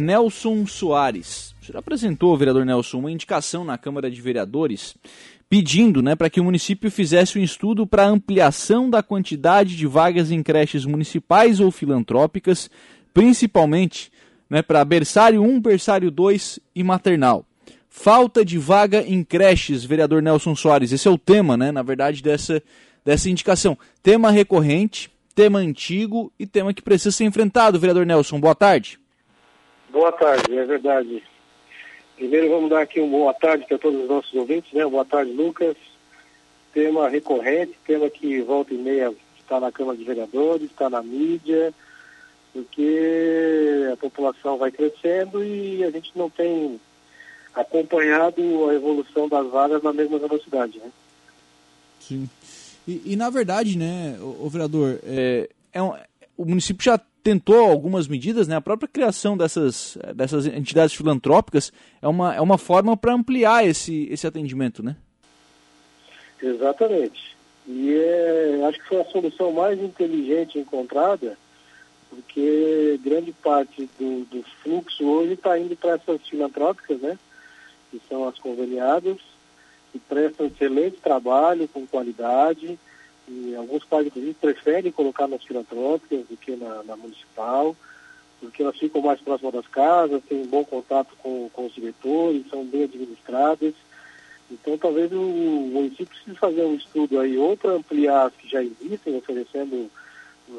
Nelson Soares. O senhor apresentou, vereador Nelson, uma indicação na Câmara de Vereadores pedindo né, para que o município fizesse um estudo para ampliação da quantidade de vagas em creches municipais ou filantrópicas, principalmente né, para berçário 1, berçário 2 e maternal. Falta de vaga em creches, vereador Nelson Soares. Esse é o tema, né, na verdade, dessa, dessa indicação. Tema recorrente, tema antigo e tema que precisa ser enfrentado, vereador Nelson. Boa tarde. Boa tarde, é verdade. Primeiro vamos dar aqui uma boa tarde para todos os nossos ouvintes, né? Boa tarde, Lucas. Tema recorrente, tema que volta e meia está na Câmara de Vereadores, está na mídia, porque a população vai crescendo e a gente não tem acompanhado a evolução das vagas na mesma velocidade, né? Sim. E, e na verdade, né, o, o vereador, é, é um, o município já tentou algumas medidas, né? A própria criação dessas, dessas entidades filantrópicas é uma, é uma forma para ampliar esse, esse atendimento, né? Exatamente. E é, acho que foi a solução mais inteligente encontrada, porque grande parte do, do fluxo hoje está indo para essas filantrópicas, né? Que são as conveniadas, que prestam excelente trabalho, com qualidade, e alguns pais, inclusive, preferem colocar nas filantrópicas do que na, na, municipal, porque elas ficam mais próximas das casas, têm bom contato com, com os diretores, são bem administradas. Então, talvez o município precise fazer um estudo aí, ou para ampliar as que já existem, oferecendo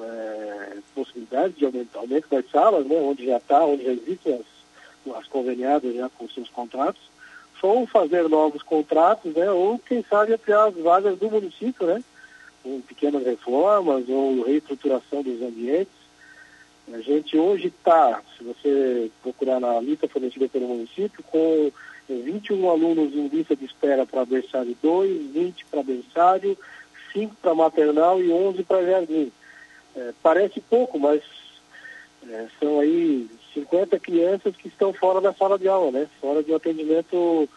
é, possibilidades de aumento, aumento das salas, né, onde já está, onde já existem as, as conveniadas já com seus contratos, ou fazer novos contratos, né, ou, quem sabe, ampliar as vagas do município, né, com pequenas reformas ou reestruturação dos ambientes. A gente hoje está, se você procurar na lista fornecida pelo município, com 21 alunos em lista de espera para berçário 2, 20 para berçário, 5 para maternal e 11 para jardim. É, parece pouco, mas é, são aí 50 crianças que estão fora da sala de aula, né? Fora de um atendimento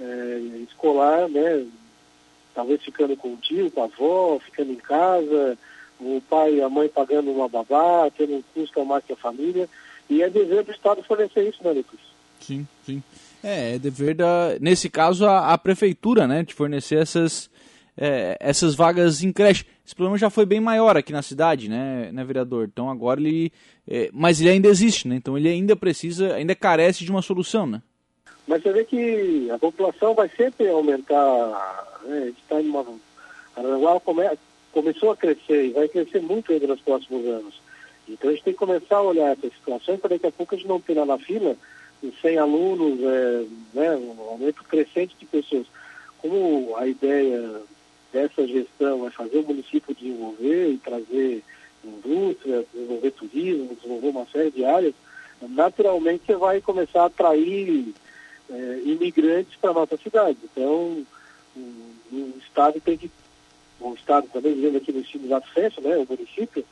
é, escolar, né? Talvez ficando com o tio, com a avó, ficando em casa, o pai e a mãe pagando uma babá, tendo um custo mais que a família. E é dever do Estado fornecer isso, né, Lucas? Sim, sim. É, é dever da, nesse caso, a, a prefeitura, né, de fornecer essas, é, essas vagas em creche. Esse problema já foi bem maior aqui na cidade, né, né vereador? Então agora ele. É, mas ele ainda existe, né? Então ele ainda precisa, ainda carece de uma solução, né? Mas você vê que a população vai sempre aumentar né? A gente está em uma. Aranaguá come... começou a crescer e vai crescer muito ainda nos próximos anos. Então a gente tem que começar a olhar essa situação para daqui a pouco a gente não ter na fila 100 alunos, é, né, um aumento crescente de pessoas. Como a ideia dessa gestão é fazer o município desenvolver e trazer indústria, desenvolver turismo, desenvolver uma série de áreas, naturalmente você vai começar a atrair é, imigrantes para a nossa cidade. Então, o Estado tem que, o Estado também, vivendo aqui no Estado Lato Senso, né, o município,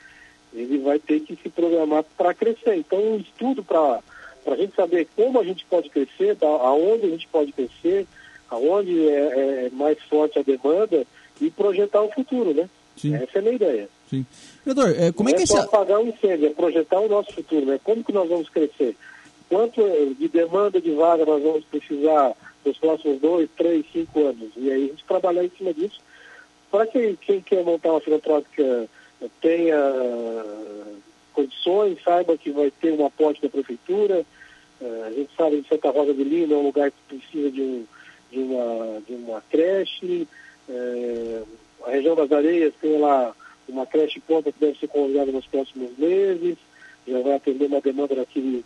ele vai ter que se programar para crescer. Então, um estudo para a gente saber como a gente pode crescer, tá, aonde a gente pode crescer, aonde é, é mais forte a demanda e projetar o futuro, né? Sim. Essa é a minha ideia. Sim. Vereador, é, como é, é que é esse... apagar o um incêndio, é projetar o nosso futuro, né? Como que nós vamos crescer? Quanto de demanda de vaga nós vamos precisar nos próximos dois, três, cinco anos. E aí a gente trabalhar em cima disso para que quem quer montar uma filantrópica tenha condições, saiba que vai ter um aporte da prefeitura. Uh, a gente sabe que Santa Rosa de Lima é um lugar que precisa de, um, de, uma, de uma creche. A região das areias tem lá uma creche ponta que deve ser convidada nos próximos meses, já vai atender uma demanda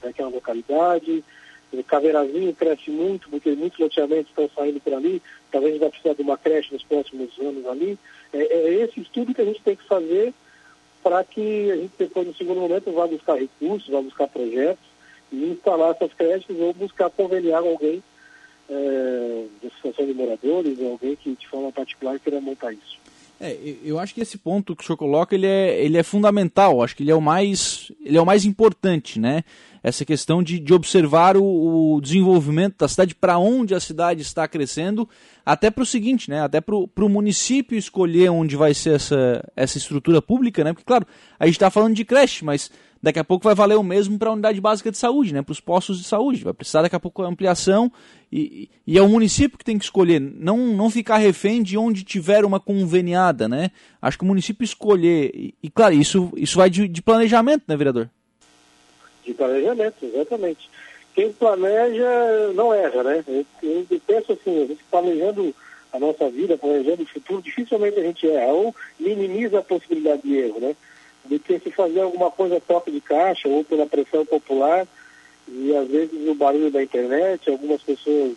daquela localidade. O Caveirazinho cresce muito, porque muitos loteamentos estão saindo por ali, talvez a gente vai precisar de uma creche nos próximos anos ali. É, é esse estudo que a gente tem que fazer para que a gente depois, no segundo momento, vá buscar recursos, vá buscar projetos e instalar essas creches ou buscar conveniar alguém é, da associação de moradores, alguém que de forma particular queira montar isso. É, eu acho que esse ponto que o senhor coloca ele é, ele é fundamental, acho que ele é o mais, ele é o mais importante, né? Essa questão de, de observar o, o desenvolvimento da cidade, para onde a cidade está crescendo, até para o seguinte, né? Até para o município escolher onde vai ser essa, essa estrutura pública, né? Porque, claro, a gente está falando de creche, mas daqui a pouco vai valer o mesmo para a unidade básica de saúde, né? Para os postos de saúde. Vai precisar daqui a pouco ampliação e, e é o município que tem que escolher, não, não ficar refém de onde tiver uma conveniada, né? Acho que o município escolher, e, e claro, isso, isso vai de, de planejamento, né, vereador? De planejamento, exatamente. Quem planeja não erra, né? Eu, eu penso assim, a gente planejando a nossa vida, planejando o futuro, dificilmente a gente erra, ou minimiza a possibilidade de erro, né? De ter se fazer alguma coisa troca de caixa ou pela pressão popular, e às vezes o barulho da internet, algumas pessoas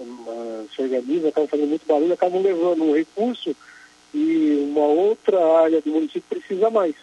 uh, se organizam, acabam fazendo muito barulho, acabam levando um recurso e uma outra área do município precisa mais.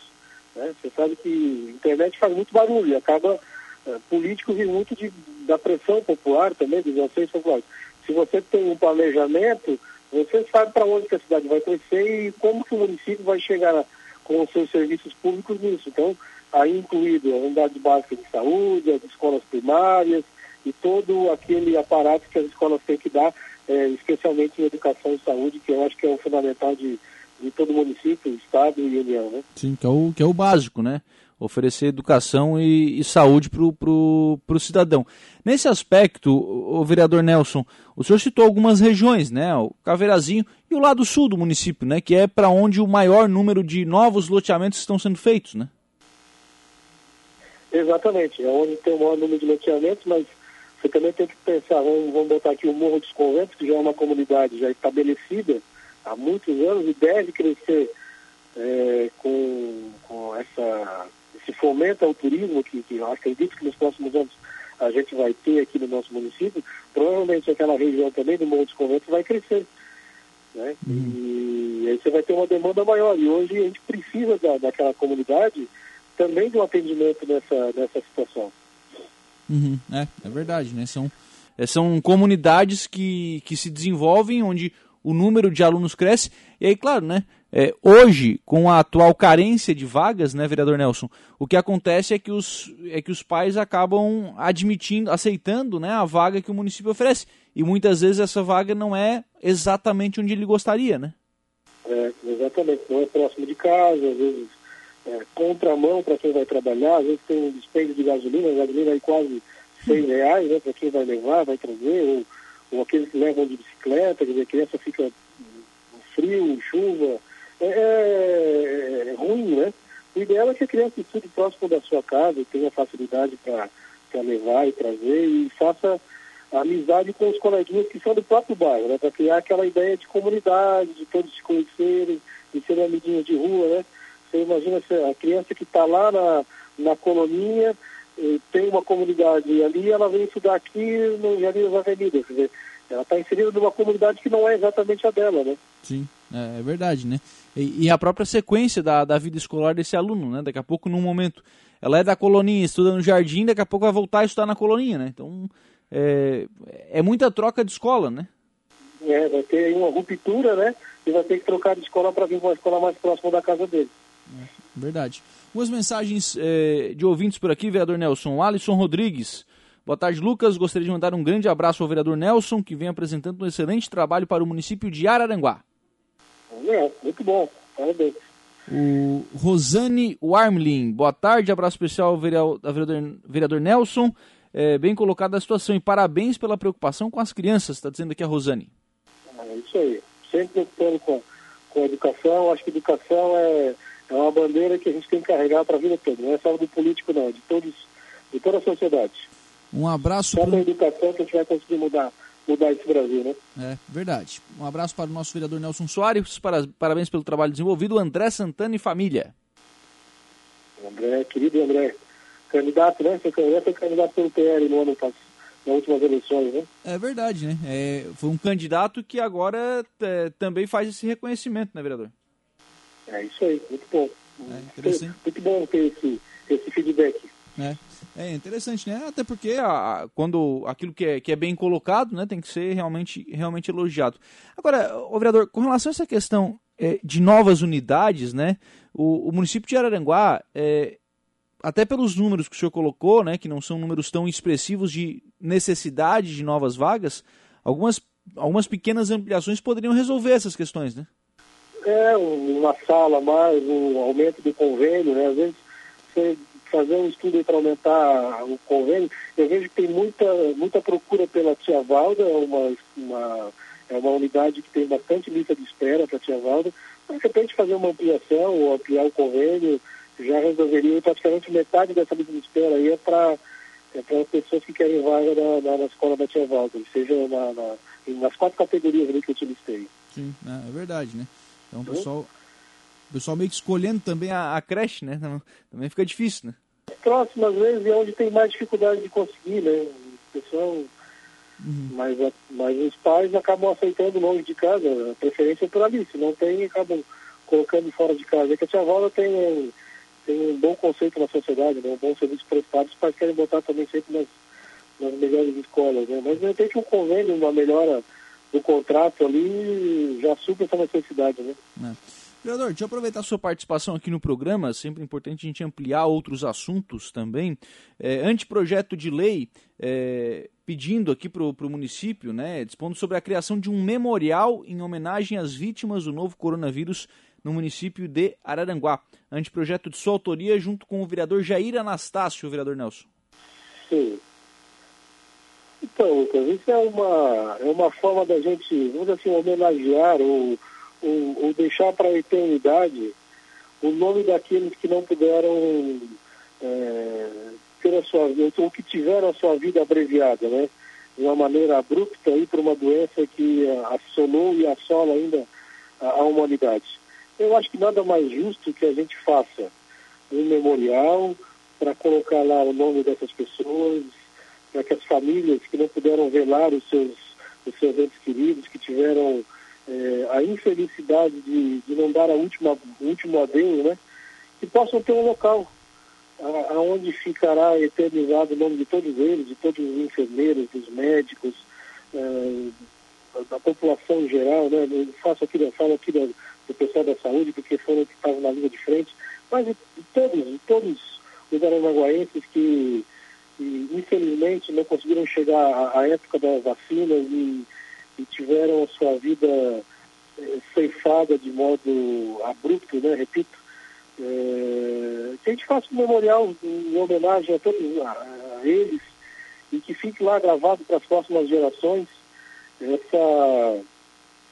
Né? Você sabe que a internet faz muito barulho e acaba, uh, político vive muito de, da pressão popular também, dos anseios populares. Se você tem um planejamento, você sabe para onde que a cidade vai crescer e como que o município vai chegar com os seus serviços públicos nisso. Então, aí incluído a unidade básica de saúde, as escolas primárias e todo aquele aparato que as escolas têm que dar, é, especialmente em educação e saúde, que eu acho que é o fundamental de, de todo município, estado e união, né? Sim, que é o, que é o básico, né? Oferecer educação e, e saúde para o cidadão. Nesse aspecto, o, vereador Nelson, o senhor citou algumas regiões, né? O Caveirazinho e o lado sul do município, né? Que é para onde o maior número de novos loteamentos estão sendo feitos, né? Exatamente, é onde tem o maior número de loteamentos, mas você também tem que pensar, vamos, vamos botar aqui o Morro dos Conventos, que já é uma comunidade já estabelecida há muitos anos e deve crescer é, com, com essa, esse fomento ao turismo, que, que eu acredito que nos próximos anos a gente vai ter aqui no nosso município, provavelmente aquela região também do Morro dos Conventos vai crescer. Né? Uhum. E aí você vai ter uma demanda maior. E hoje a gente precisa da, daquela comunidade também de um atendimento nessa, nessa situação. Uhum, é, é verdade, né? São, é, são comunidades que, que se desenvolvem, onde o número de alunos cresce. E aí, claro, né? É, hoje, com a atual carência de vagas, né, vereador Nelson, o que acontece é que os, é que os pais acabam admitindo, aceitando né, a vaga que o município oferece. E muitas vezes essa vaga não é exatamente onde ele gostaria, né? É, exatamente. Não é próximo de casa, às vezes é, contramão para quem vai trabalhar, às vezes tem um dispêndio de gasolina, a gasolina aí quase 100 reais, né, para quem vai levar, vai trazer, ou, ou aqueles que levam de bicicleta, quer dizer, a criança fica frio, chuva, é, é, é, ruim, né? O ideal é que a criança estude próximo da sua casa tenha facilidade para levar e trazer e faça amizade com os coleguinhas que são do próprio bairro, né? Para criar aquela ideia de comunidade, de todos se conhecerem, de serem amiguinhos de rua, né? Você imagina a criança que está lá na, na colonia, eh, tem uma comunidade ali, ela vem estudar aqui no Jardim das Avenidas. Quer dizer, ela está inserida numa comunidade que não é exatamente a dela, né? Sim, é, é verdade, né? E, e, a própria sequência da, da vida escolar desse aluno, né? Daqui a pouco, num momento, ela é da colonia, estuda no jardim, daqui a pouco vai voltar a estudar na colonia, né? Então, é, é muita troca de escola, né? É, vai ter uma ruptura, né? E vai ter que trocar de escola para vir para uma escola mais próxima da casa dele. É, verdade. Umas mensagens é, de ouvintes por aqui, vereador Nelson. Alisson Rodrigues. Boa tarde, Lucas. Gostaria de mandar um grande abraço ao vereador Nelson, que vem apresentando um excelente trabalho para o município de Araranguá. É, muito bom. Parabéns. O Rosane Warmlin. Boa tarde, abraço especial ao vereador, vereador, Nelson. É, bem colocada a situação e parabéns pela preocupação com as crianças, está dizendo aqui a Rosane. É isso aí. Sempre preocupando com, com a educação. Acho que educação é é uma bandeira que a gente tem que carregar para a vida toda. Não é só do político, não, é de, todos, de toda a sociedade. Um abraço. Só pro... a educação que a gente vai conseguir mudar, mudar esse Brasil, né? É, verdade. Um abraço para o nosso vereador Nelson Soares, para, parabéns pelo trabalho desenvolvido, André Santana e família. André, querido André, candidato, né? Você foi candidato pelo PL no ano passado nas últimas eleições, né? É verdade, né? É, foi um candidato que agora é, também faz esse reconhecimento, né, vereador? É isso aí, muito bom. É. Muito bom ter esse, esse feedback. É. É interessante, né? Até porque a, quando aquilo que é, que é bem colocado, né, tem que ser realmente, realmente elogiado. Agora, o vereador, com relação a essa questão é, de novas unidades, né, o, o município de Araranguá, é, até pelos números que o senhor colocou, né, que não são números tão expressivos de necessidade de novas vagas, algumas, algumas pequenas ampliações poderiam resolver essas questões, né? É, uma sala mais, um aumento do convênio, né? Às vezes você fazer um estudo para aumentar o convênio. Eu vejo que tem muita, muita procura pela Tia Valda, uma, uma, é uma unidade que tem bastante lista de espera para a Tia Valda. De repente fazer uma ampliação ou ampliar o convênio já resolveria praticamente metade dessa lista de espera aí é para é para pessoas que querem vaga na, na, na escola da Tia Valda, seja na, na, nas quatro categorias ali que eu te listei. Sim, é, é verdade, né? Então o pessoal, o pessoal meio que escolhendo também a, a creche, né? Também fica difícil, né? Próximas vezes é onde tem mais dificuldade de conseguir, né? O pessoal. Uhum. Mas, mas os pais acabam aceitando longe de casa, a preferência é por ali. Se não tem, acabam colocando fora de casa. É que a tia Valda tem tem um bom conceito na sociedade, né? um bom serviço prestado, os pais querem botar também sempre nas, nas melhores escolas. Né? Mas de repente um convênio, uma melhora do contrato ali já supra essa necessidade. Né? É. Vereador, deixa eu aproveitar a sua participação aqui no programa, sempre importante a gente ampliar outros assuntos também. É, anteprojeto de lei é, pedindo aqui para o município, né, dispondo sobre a criação de um memorial em homenagem às vítimas do novo coronavírus no município de Araranguá. Anteprojeto de sua autoria, junto com o vereador Jair Anastácio, vereador Nelson. Sim. Então, Lucas, isso é uma, é uma forma da gente, vamos assim, homenagear ou, ou, ou deixar para a eternidade o nome daqueles que não puderam é, ter a sua vida, ou que tiveram a sua vida abreviada, né? De uma maneira abrupta aí por uma doença que assolou e assola ainda a, a humanidade. Eu acho que nada mais justo que a gente faça um memorial para colocar lá o nome dessas pessoas, para que as famílias que não puderam velar os seus, os seus entes queridos, que tiveram é, a infelicidade de, de não dar a última, último adeus, né, que possam ter um local aonde ficará eternizado o nome de todos eles, de todos os enfermeiros, dos médicos, é, da população em geral, né? Eu faço aqui, eu falo aqui da, do pessoal da saúde, porque foram que estavam na linha de frente, mas de, de todos, de todos os aranaguaenses que, que, infelizmente não conseguiram chegar à, à época das vacinas e, e, tiveram sua vida é, ceifada de modo abrupto, né? Repito, é, que a gente faça um memorial em homenagem a todos a, a eles e que fique lá gravado para as próximas gerações essa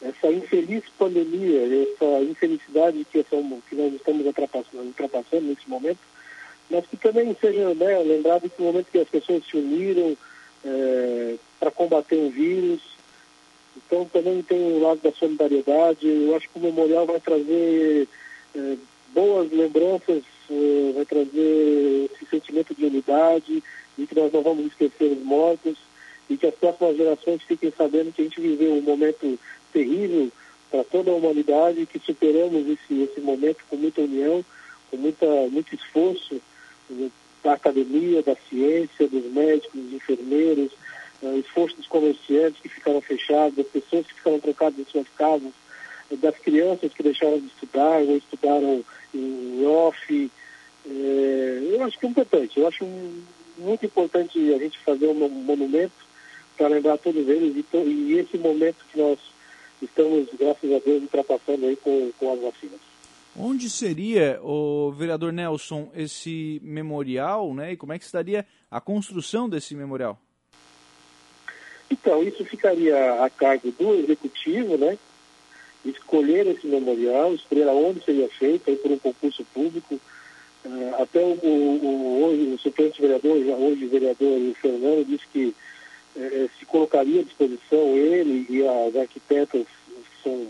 essa infeliz pandemia, essa infelicidade que, que nós estamos ultrapassando, ultrapassando nesse momento, mas que também seja né, lembrado que no momento que as pessoas se uniram é, para combater o vírus, então também tem o lado da solidariedade. Eu acho que o memorial vai trazer é, boas lembranças, é, vai trazer esse sentimento de unidade e que nós não vamos esquecer os mortos e que as próximas gerações fiquem sabendo que a gente viveu um momento terrível para toda a humanidade, que superamos esse, esse momento com muita união, com muita, muito esforço da academia, da ciência, dos médicos, dos enfermeiros, uh, esforço dos comerciantes que ficaram fechados, das pessoas que ficaram trocadas em suas casas, das crianças que deixaram de estudar ou estudaram em off. É, eu acho que é importante, eu acho muito importante a gente fazer um monumento para lembrar todos eles e, e esse momento que nós estamos, graças a Deus, ultrapassando aí com, com as vacinas. Onde seria, o vereador Nelson, esse memorial, né? E como é que estaria a construção desse memorial? Então, isso ficaria a cargo do executivo, né? Escolher esse memorial, escolher aonde seria feito, aí por um concurso público. Uh, até o, o, o, hoje, o suplente vereador, já hoje vereador Fernando, disse que eh, se colocaria à disposição ele e as arquitetas que são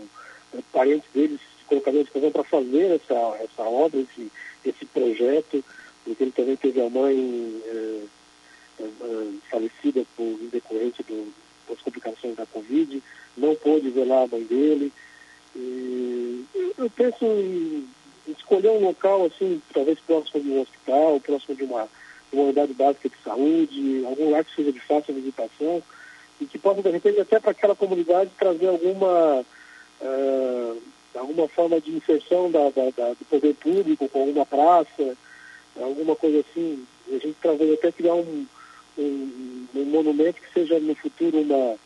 eh, parentes deles se colocariam à disposição para fazer essa, essa obra, esse, esse projeto, porque ele também teve a mãe eh, falecida por em decorrente do, das complicações da Covid, não pôde velar a mãe dele. E eu penso em escolher um local assim, talvez próximo de um hospital, próximo de uma uma unidade básica de saúde, algum lugar que seja de fácil visitação e que possa, de repente, até para aquela comunidade trazer alguma, uh, alguma forma de inserção da, da, da, do poder público com alguma praça, alguma coisa assim. A gente talvez até criar um, um, um, monumento que seja no futuro uma,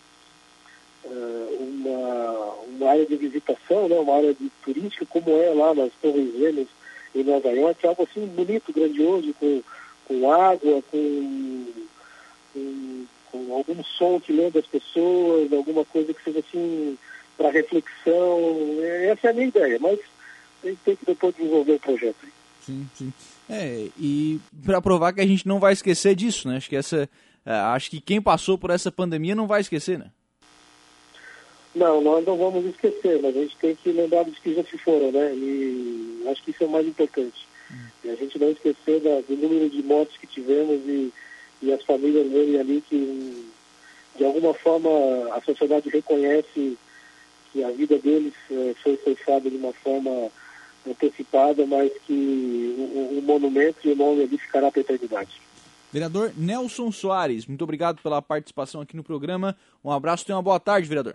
uh, uma, uma área de visitação, né, uma área de turística, como é lá nas Torres Gêmeas, em Nova York, algo assim bonito, grandioso, com, com água, com, com, com algum som que lembra as pessoas, alguma coisa que seja assim para reflexão. Essa é a minha ideia, mas a gente tem que depois desenvolver o projeto. Sim, sim. É, e para provar que a gente não vai esquecer disso, né? Acho que essa, é, acho que quem passou por essa pandemia não vai esquecer, né? Não, nós não vamos esquecer, mas a gente tem que lembrar dos que já se foram, né? E acho que isso é o mais importante. Hum. A gente não esquecer da, do número de mortes que tivemos e, e as famílias verem ali que, de alguma forma, a sociedade reconhece que a vida deles é, foi ceifada de uma forma antecipada, mas que o, o monumento e o nome ali ficará para a eternidade. Vereador Nelson Soares, muito obrigado pela participação aqui no programa. Um abraço e uma boa tarde, vereador.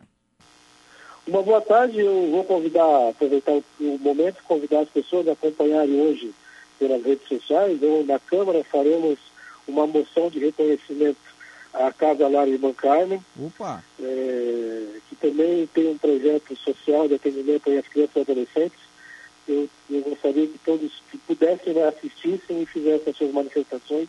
Uma boa tarde, eu vou convidar, aproveitar o momento, convidar as pessoas a acompanharem hoje pelas redes sociais, ou na Câmara faremos uma moção de reconhecimento à Casa Lar Irmã Carmen. É, que também tem um projeto social de atendimento às crianças e adolescentes. Eu, eu gostaria que todos que pudessem né, assistissem e fizessem as suas manifestações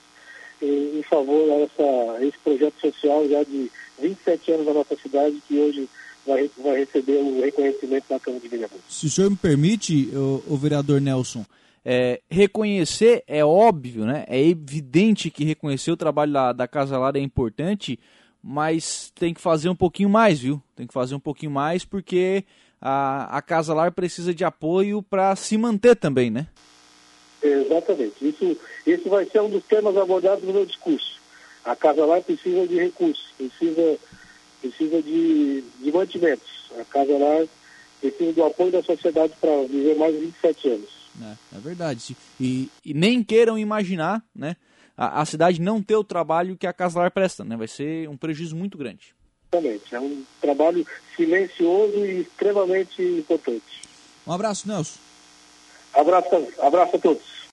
em, em favor a, essa, esse projeto social já de 27 anos da nossa cidade, que hoje vai, vai receber o reconhecimento da Câmara de Vereadores. Se o senhor me permite, o, o vereador Nelson, é, reconhecer é óbvio, né? É evidente que reconhecer o trabalho da, da Casa Lara é importante, mas tem que fazer um pouquinho mais, viu? Tem que fazer um pouquinho mais porque a, a Casa Lar precisa de apoio para se manter também, né? Exatamente. Isso, esse vai ser um dos temas abordados no meu discurso. A Casa Lar precisa de recursos, precisa precisa de, de mantimentos. A Casa Lar precisa do apoio da sociedade para viver mais de 27 anos. É, é verdade. E, e, nem queiram imaginar né, a, a, cidade não ter o trabalho que a Casa Lar presta. Né? Vai ser um prejuízo muito grande. Exatamente. É um trabalho silencioso e extremamente importante. Um abraço, Nelson. Abraço, abraço a todos.